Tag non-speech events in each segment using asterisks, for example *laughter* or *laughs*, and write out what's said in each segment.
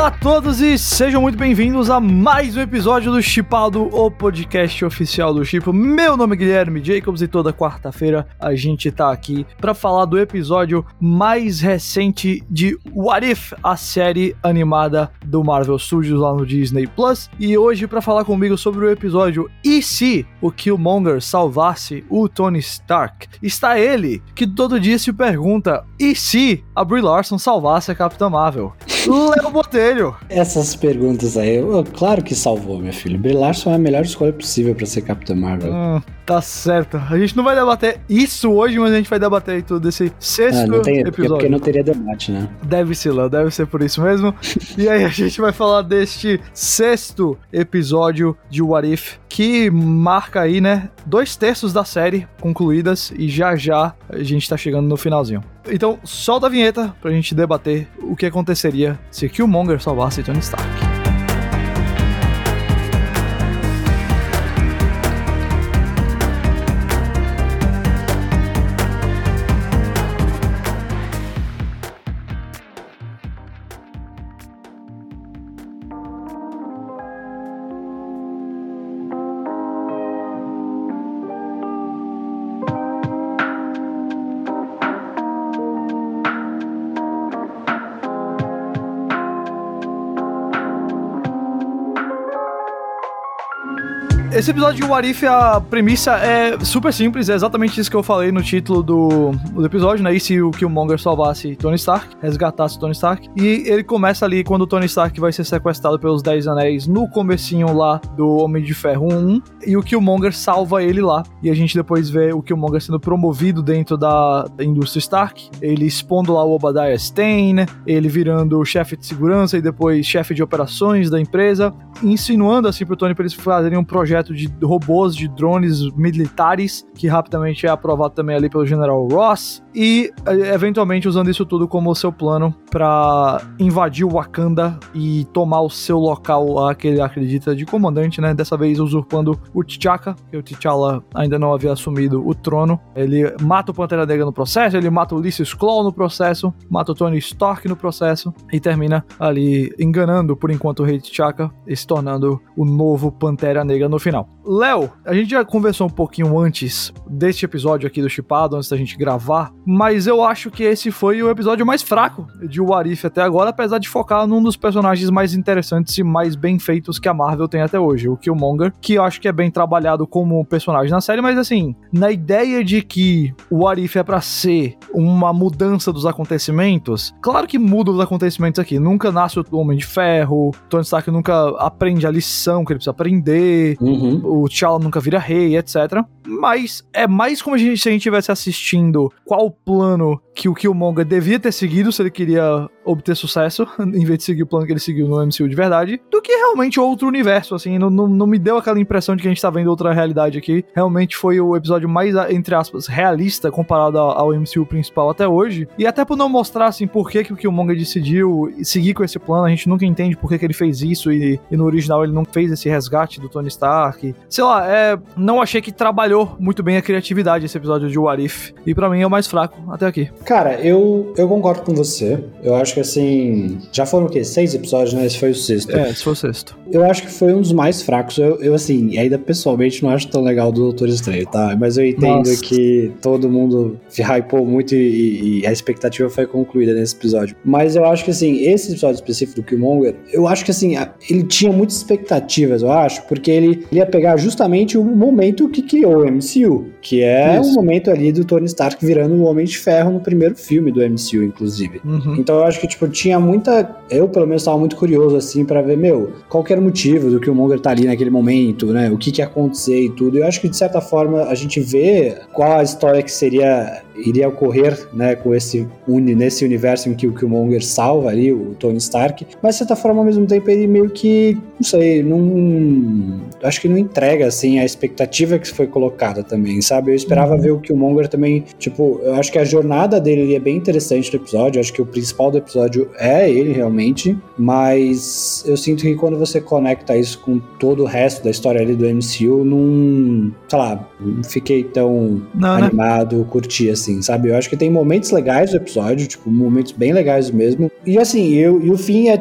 Olá a todos e sejam muito bem-vindos a mais um episódio do Chipado, o podcast oficial do Chipo. Meu nome é Guilherme Jacobs e toda quarta-feira a gente tá aqui para falar do episódio mais recente de What If, a série animada do Marvel Studios lá no Disney Plus. E hoje para falar comigo sobre o episódio E se o Killmonger salvasse o Tony Stark, está ele que todo dia se pergunta: e se a Brie Larson salvasse a Capitã Marvel? Léo Botelho. Essas perguntas aí, eu, claro que salvou, meu filho. Brie Larson é a melhor escolha possível para ser Capitã Marvel. Hum, tá certo. A gente não vai debater isso hoje, mas a gente vai debater aí tudo desse sexto ah, não tem, episódio. É porque não teria debate, né? Deve ser, Léo, deve ser por isso mesmo. e aí a gente vai falar deste sexto episódio de What If, que marca aí, né, dois terços da série concluídas e já já a gente tá chegando no finalzinho. Então, solta a vinheta pra gente debater o que aconteceria se Killmonger salvasse Tony Stark. Esse episódio de What If, a premissa é super simples, é exatamente isso que eu falei no título do, do episódio, né? E se o Killmonger salvasse Tony Stark, resgatasse Tony Stark. E ele começa ali quando o Tony Stark vai ser sequestrado pelos Dez Anéis no comecinho lá do Homem de Ferro 1, e o Killmonger salva ele lá. E a gente depois vê o Killmonger sendo promovido dentro da, da indústria Stark, ele expondo lá o Obadiah Stane, ele virando chefe de segurança e depois chefe de operações da empresa, insinuando assim pro Tony pra eles fazerem um projeto projeto de robôs, de drones militares, que rapidamente é aprovado também ali pelo General Ross, e eh, eventualmente usando isso tudo como seu plano para invadir o Wakanda e tomar o seu local lá que ele acredita de comandante, né? Dessa vez usurpando o T'Chaka, que o T'Challa ainda não havia assumido o trono. Ele mata o Pantera Negra no processo, ele mata o Ulysses Claw no processo, mata o Tony Stark no processo e termina ali enganando por enquanto o rei T'Chaka e se tornando o novo Pantera Negra no final. Léo, a gente já conversou um pouquinho antes deste episódio aqui do Chipado, antes da gente gravar, mas eu acho que esse foi o episódio mais fraco de Warif até agora, apesar de focar num dos personagens mais interessantes e mais bem feitos que a Marvel tem até hoje, o Killmonger, que eu acho que é bem trabalhado como personagem na série, mas assim, na ideia de que o Warif é para ser uma mudança dos acontecimentos, claro que muda os acontecimentos aqui, nunca nasce o Homem de Ferro, Tony Stark nunca aprende a lição que ele precisa aprender, uhum. O T'Challa nunca vira rei, etc. Mas é mais como a gente, se a gente estivesse assistindo qual plano que o Killmonger devia ter seguido se ele queria obter sucesso, *laughs* em vez de seguir o plano que ele seguiu no MCU de verdade, do que realmente outro universo, assim, não, não, não me deu aquela impressão de que a gente tá vendo outra realidade aqui. Realmente foi o episódio mais, entre aspas, realista comparado ao MCU principal até hoje. E até por não mostrar, assim, por que, que o Killmonger decidiu seguir com esse plano, a gente nunca entende por que, que ele fez isso e, e no original ele não fez esse resgate do Tony Stark. Sei lá, é, não achei que trabalhou muito bem a criatividade esse episódio de What If. E para mim é o mais fraco até aqui. Cara, eu, eu concordo com você. Eu acho que assim. Já foram o quê? Seis episódios, né? Esse foi o sexto. É, esse foi o sexto. Eu acho que foi um dos mais fracos. Eu, eu assim, ainda pessoalmente não acho tão legal do Doutor Estranho, tá? Mas eu entendo Nossa. que todo mundo se hypou muito e, e, a expectativa foi concluída nesse episódio. Mas eu acho que, assim, esse episódio específico do Killmonger, eu acho que, assim, ele tinha muitas expectativas, eu acho, porque ele, ele ia pegar justamente o momento que criou MCU, que é o momento ali do Tony Stark virando o Homem de Ferro no primeiro filme do MCU, inclusive. Uhum. Então eu acho que, tipo, tinha muita. Eu, pelo menos, estava muito curioso, assim, para ver, meu, qual era o motivo do que o Monger tá ali naquele momento, né? O que que ia acontecer e tudo. Eu acho que, de certa forma, a gente vê qual a história que seria iria ocorrer, né, com esse nesse universo em que o Killmonger salva ali o Tony Stark, mas de certa forma ao mesmo tempo ele meio que, não sei, não acho que não entrega assim a expectativa que foi colocada também, sabe? Eu esperava uhum. ver o Killmonger também, tipo, eu acho que a jornada dele é bem interessante no episódio, eu acho que o principal do, episódio é ele realmente, mas eu sinto que quando você conecta isso com todo o resto da história ali do MCU, não, sei lá, não fiquei tão não, né? animado, né? curti assim, sabe? Eu acho que tem momentos legais do episódio, tipo, momentos bem legais mesmo. E assim, eu, e o fim é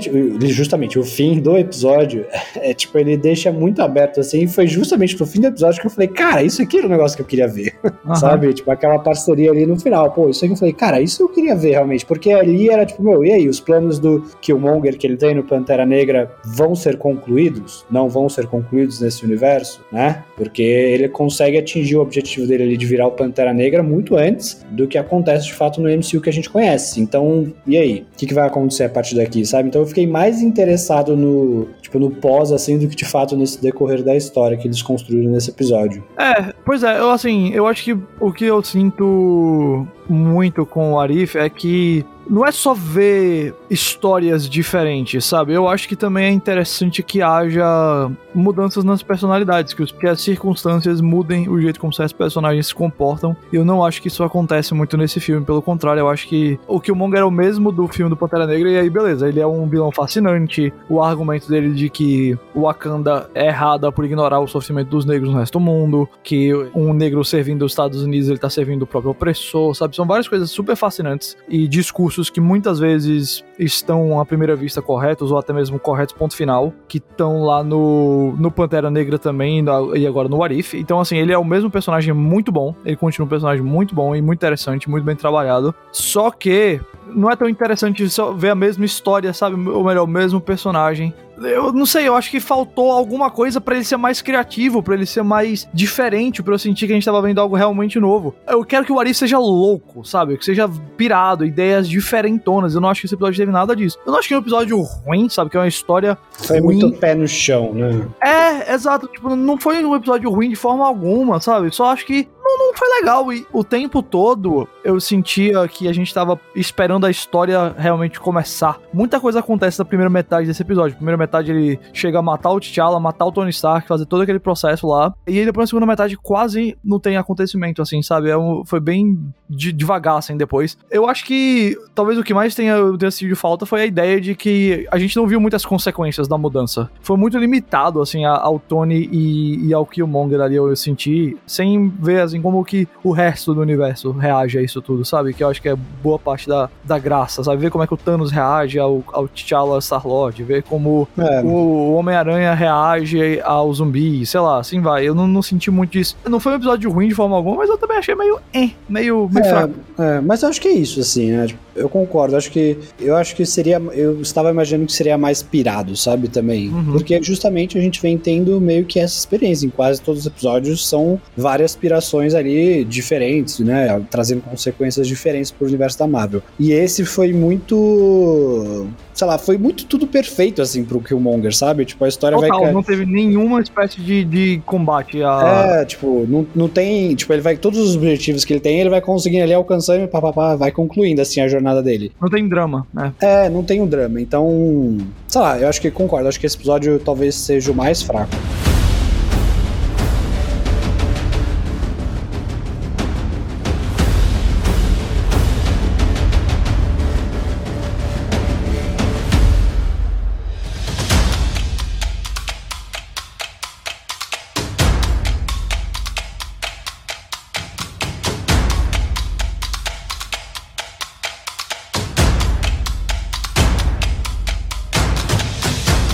justamente o fim do episódio *laughs* é tipo, ele deixa muito aberto assim, e foi justamente no fim do episódio que eu falei, cara, isso aqui era o um negócio que eu queria ver. *laughs* Uhum. sabe? Tipo, aquela parceria ali no final. Pô, isso aqui eu falei, cara, isso eu queria ver realmente, porque ali era tipo, meu, e aí, os planos do Killmonger que ele tem no Pantera Negra vão ser concluídos? Não vão ser concluídos nesse universo, né? Porque ele consegue atingir o objetivo dele ali de virar o Pantera Negra muito antes do que acontece de fato no MCU que a gente conhece. Então, e aí? O que, que vai acontecer a partir daqui, sabe? Então eu fiquei mais interessado no, tipo, no pós, assim, do que de fato nesse decorrer da história que eles construíram nesse episódio. É, pois é, eu assim, eu acho que o que eu sinto muito com o Arif é que não é só ver histórias diferentes, sabe? Eu acho que também é interessante que haja mudanças nas personalidades, que, as circunstâncias mudem o jeito como certos personagens se comportam. E eu não acho que isso acontece muito nesse filme, pelo contrário, eu acho que o Killmonger é o mesmo do filme do Pantera Negra, e aí beleza, ele é um vilão fascinante. O argumento dele de que o Wakanda é errada por ignorar o sofrimento dos negros no resto do mundo, que um negro servindo os Estados Unidos, ele tá servindo o próprio opressor, sabe? São várias coisas super fascinantes e discursos que muitas vezes estão à primeira vista corretos ou até mesmo corretos ponto final, que estão lá no, no Pantera Negra também e agora no Arif. Então, assim, ele é o mesmo personagem muito bom, ele continua um personagem muito bom e muito interessante, muito bem trabalhado. Só que não é tão interessante só ver a mesma história, sabe? Ou melhor, o mesmo personagem eu não sei, eu acho que faltou alguma coisa para ele ser mais criativo, para ele ser mais diferente, para eu sentir que a gente tava vendo algo realmente novo. Eu quero que o Arif seja louco, sabe? Que seja pirado, ideias diferentonas. Eu não acho que esse episódio teve nada disso. Eu não acho que é um episódio ruim, sabe? Que é uma história. Foi ruim. muito pé no chão, né? É, exato. Tipo, não foi um episódio ruim de forma alguma, sabe? Só acho que não, não foi legal. E o tempo todo eu sentia que a gente tava esperando a história realmente começar. Muita coisa acontece na primeira metade desse episódio. Primeira metade ele chega a matar o T'Challa, matar o Tony Stark, fazer todo aquele processo lá. E aí depois na segunda metade quase não tem acontecimento, assim, sabe? É um, foi bem de, devagar, assim, depois. Eu acho que talvez o que mais tenha, tenha sido de falta foi a ideia de que a gente não viu muitas consequências da mudança. Foi muito limitado, assim, ao Tony e, e ao Killmonger ali, eu senti, sem ver, assim, como que o resto do universo reage a isso tudo, sabe? Que eu acho que é boa parte da, da graça, sabe? Ver como é que o Thanos reage ao, ao T'Challa Star-Lord, ver como é. o Homem-Aranha reage ao zumbi, sei lá, assim vai. Eu não, não, senti muito disso. Não foi um episódio ruim de forma alguma, mas eu também achei meio, eh, meio, meio é, fraco. É, mas eu acho que é isso, assim, né? Eu concordo. Acho que eu acho que seria. Eu estava imaginando que seria mais pirado, sabe? Também. Uhum. Porque justamente a gente vem tendo meio que essa experiência. Em quase todos os episódios são várias pirações ali diferentes, né? Trazendo consequências diferentes pro universo da Marvel. E esse foi muito sei lá, foi muito tudo perfeito, assim, pro Killmonger, sabe? Tipo, a história Total, vai... não teve nenhuma espécie de, de combate. A... É, tipo, não, não tem... Tipo, ele vai... Todos os objetivos que ele tem, ele vai conseguindo ali alcançando e papapá, vai concluindo, assim, a jornada dele. Não tem drama, né? É, não tem um drama. Então, sei lá, eu acho que concordo. Acho que esse episódio talvez seja o mais fraco.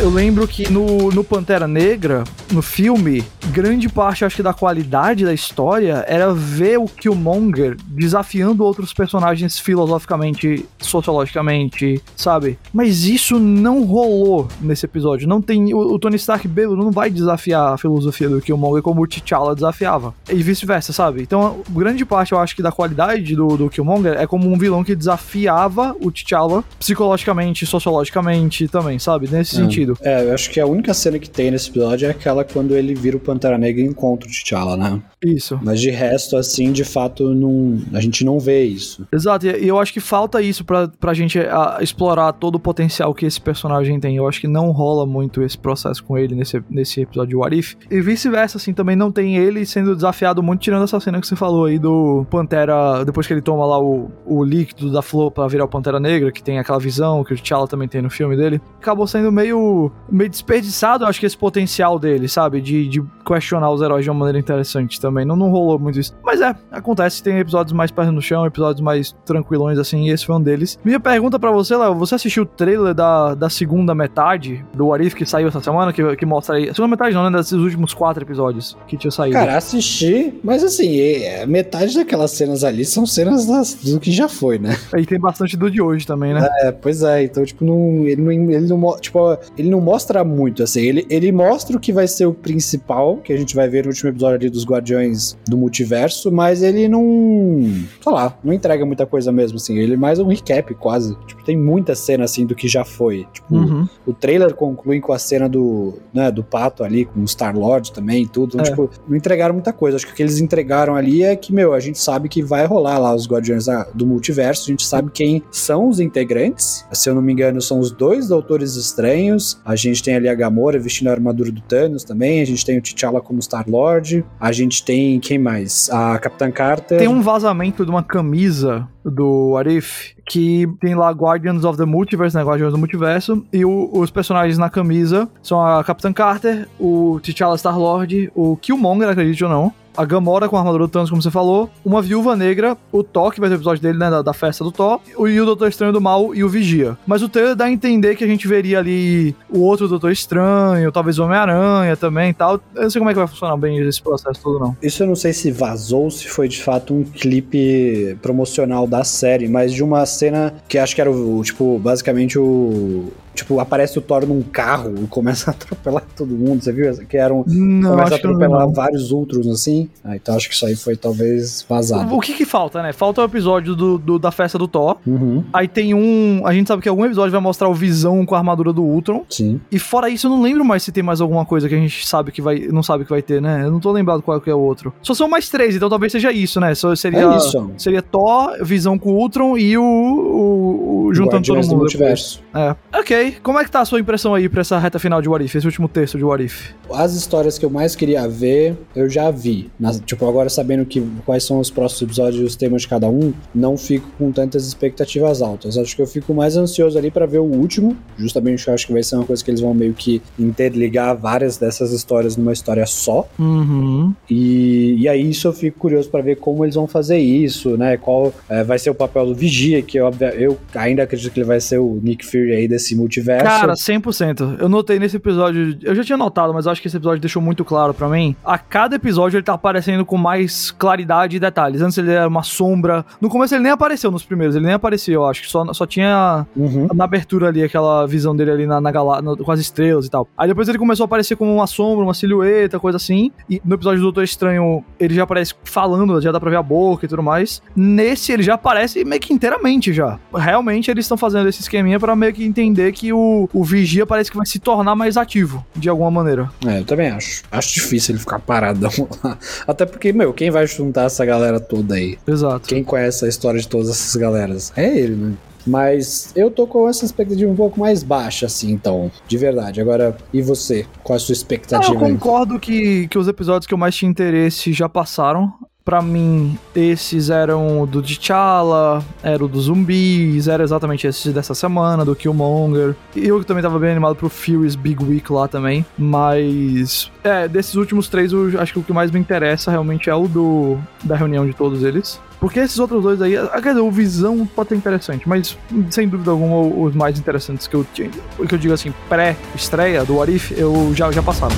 Lembro que no, no Pantera Negra, no filme, grande parte, acho que, da qualidade da história era ver o Killmonger desafiando outros personagens filosoficamente, sociologicamente, sabe? Mas isso não rolou nesse episódio. Não tem. O, o Tony Stark bêbado não vai desafiar a filosofia do Killmonger como o T'Challa desafiava. E vice-versa, sabe? Então, grande parte, eu acho que, da qualidade do, do Killmonger é como um vilão que desafiava o T'Challa psicologicamente, sociologicamente também, sabe? Nesse é. sentido. É, eu acho que a única cena que tem nesse episódio é aquela quando ele vira o Pantera Pantera Negra encontra o T'Challa, né? Isso. Mas de resto, assim, de fato, não, a gente não vê isso. Exato, e eu acho que falta isso pra, pra gente a, explorar todo o potencial que esse personagem tem. Eu acho que não rola muito esse processo com ele nesse, nesse episódio de What If. E vice-versa, assim, também não tem ele sendo desafiado muito, tirando essa cena que você falou aí do Pantera, depois que ele toma lá o, o líquido da flor pra virar o Pantera Negra, que tem aquela visão que o T'Challa também tem no filme dele. Acabou sendo meio, meio desperdiçado, eu acho que esse potencial dele, sabe? De, de questionar os heróis de uma maneira interessante também. Não, não rolou muito isso. Mas é, acontece. Tem episódios mais perto no chão, episódios mais tranquilões, assim, e esse foi um deles. Minha pergunta para você, Léo, você assistiu o trailer da, da segunda metade do Arif que saiu essa semana, que, que mostra aí. A segunda metade não, né? Desses últimos quatro episódios que tinha saído. Cara, assisti, mas assim, é, metade daquelas cenas ali são cenas das, do que já foi, né? E tem bastante do de hoje também, né? É, pois é. Então, tipo, não, ele, não, ele, não, tipo, ele não mostra muito, assim. Ele, ele mostra o que vai ser o principal, que a gente vai ver no último episódio ali dos Guardiões do Multiverso, mas ele não. sei lá, não entrega muita coisa mesmo, assim. Ele é mais um recap, quase. Tipo, tem muita cena, assim, do que já foi. Tipo, uhum. o trailer conclui com a cena do, né, do pato ali, com o Star-Lord também e tudo. Então, é. tipo, não entregaram muita coisa. Acho que o que eles entregaram ali é que, meu, a gente sabe que vai rolar lá os Guardiões do Multiverso, a gente sabe quem são os integrantes. Se eu não me engano, são os dois Doutores Estranhos. A gente tem ali a Gamora vestindo a armadura do Thanos também. A gente tem o T'Challa como Star-Lord. A gente tem, quem mais? A Capitã Carter. Tem um vazamento de uma camisa do Arif, que tem lá Guardians of the Multiverse, né? Guardians do Multiverso, e o, os personagens na camisa são a Capitã Carter, o T'Challa Star-Lord, o Killmonger, acredite ou não, a Gamora com a armadura do Thanos, como você falou, uma Viúva Negra, o Thor, que vai ter o episódio dele, né, da, da festa do Thor, e o Doutor Estranho do Mal e o Vigia. Mas o trailer dá a entender que a gente veria ali o outro Doutor Estranho, talvez o Homem-Aranha também e tal. Eu não sei como é que vai funcionar bem esse processo todo, não. Isso eu não sei se vazou, se foi de fato um clipe promocional da série, mas de uma cena que acho que era o, tipo, basicamente o Tipo, aparece o Thor num carro e começa a *laughs* atropelar todo mundo. Você viu? Que era um. Não, começa a atropelar vários outros, assim. Ah, então acho que isso aí foi talvez vazado. O que que falta, né? Falta o episódio do, do da festa do Thor. Uhum. Aí tem um. A gente sabe que algum episódio vai mostrar o Visão com a armadura do Ultron. Sim. E fora isso, eu não lembro mais se tem mais alguma coisa que a gente sabe que vai. Não sabe que vai ter, né? Eu não tô lembrado qual que é o outro. Só são mais três, então talvez seja isso, né? Só seria, é isso. Seria Thor, Visão com o Ultron e o. o, o juntando todo mundo. Do multiverso. É. Ok. Como é que tá a sua impressão aí pra essa reta final de What If, esse último texto de What If? As histórias que eu mais queria ver, eu já vi. Nas, tipo, agora sabendo que, quais são os próximos episódios e os temas de cada um, não fico com tantas expectativas altas. Acho que eu fico mais ansioso ali para ver o último. Justamente eu acho que vai ser uma coisa que eles vão meio que interligar várias dessas histórias numa história só. Uhum. E, e aí isso eu fico curioso para ver como eles vão fazer isso, né? Qual é, vai ser o papel do Vigia, que eu, eu ainda acredito que ele vai ser o Nick Fury aí desse multiverso. Cara, 100%. Eu notei nesse episódio, eu já tinha notado, mas acho que esse episódio deixou muito claro para mim. A cada episódio ele tá aparecendo com mais claridade e detalhes. Antes ele era uma sombra. No começo ele nem apareceu nos primeiros, ele nem apareceu, eu acho que só, só tinha uhum. na abertura ali aquela visão dele ali na, na galáxia, com as estrelas e tal. Aí depois ele começou a aparecer como uma sombra, uma silhueta, coisa assim. E no episódio do Doutor Estranho ele já aparece falando, já dá pra ver a boca e tudo mais. Nesse ele já aparece meio que inteiramente já. Realmente eles estão fazendo esse esqueminha para meio que entender que o, o Vigia parece que vai se tornar mais ativo, de alguma maneira. É, eu também acho. Acho difícil ele ficar paradão *laughs* lá. Até porque, meu, quem vai juntar essa galera toda aí? Exato. Quem conhece a história de todas essas galeras? É ele, né? Mas eu tô com essa expectativa um pouco mais baixa, assim, então, de verdade. Agora, e você? Qual a sua expectativa? Ah, eu concordo que, que os episódios que eu mais tinha interesse já passaram. Pra mim, esses eram do T'Challa, era o dos zumbis, era exatamente esses dessa semana, do Killmonger. E eu também tava bem animado pro Furious Big Week lá também. Mas, é, desses últimos três, eu acho que o que mais me interessa realmente é o do da reunião de todos eles. Porque esses outros dois aí, quer dizer, o Visão pode ser interessante, mas sem dúvida alguma os mais interessantes que eu, que eu digo assim, pré-estreia do Arif, eu já, já passaram.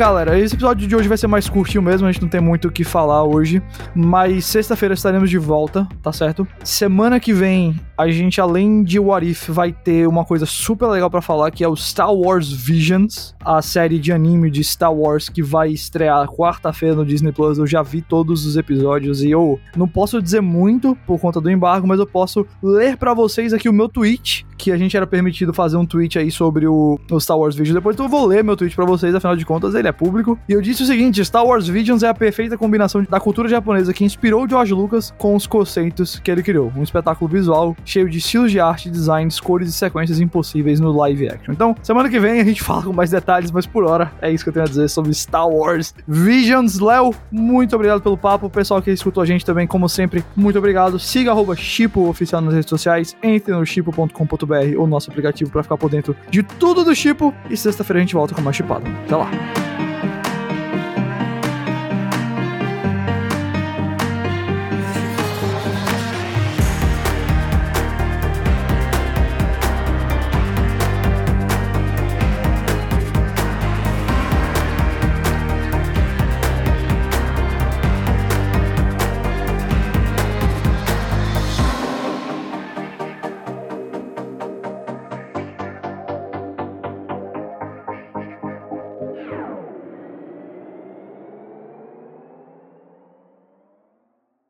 Galera, esse episódio de hoje vai ser mais curtinho mesmo, a gente não tem muito o que falar hoje, mas sexta-feira estaremos de volta, tá certo? Semana que vem, a gente, além de What If, vai ter uma coisa super legal para falar, que é o Star Wars Visions, a série de anime de Star Wars que vai estrear quarta-feira no Disney Plus. Eu já vi todos os episódios e eu não posso dizer muito por conta do embargo, mas eu posso ler para vocês aqui o meu tweet que a gente era permitido fazer um tweet aí sobre o, o Star Wars Visions. Depois então eu vou ler meu tweet para vocês, afinal de contas ele é público. E eu disse o seguinte: Star Wars Visions é a perfeita combinação da cultura japonesa que inspirou George Lucas com os conceitos que ele criou. Um espetáculo visual cheio de estilos de arte, designs, cores e sequências impossíveis no live action. Então, semana que vem a gente *laughs* fala com mais detalhes, mas por hora é isso que eu tenho a dizer sobre Star Wars Visions. Léo, muito obrigado pelo papo. O pessoal que escutou a gente também, como sempre, muito obrigado. Siga arroba Chipo oficial nas redes sociais. Entre no chipo.com.br ou nosso aplicativo para ficar por dentro de tudo do Chipo. E sexta-feira a gente volta com mais chipado. Até lá.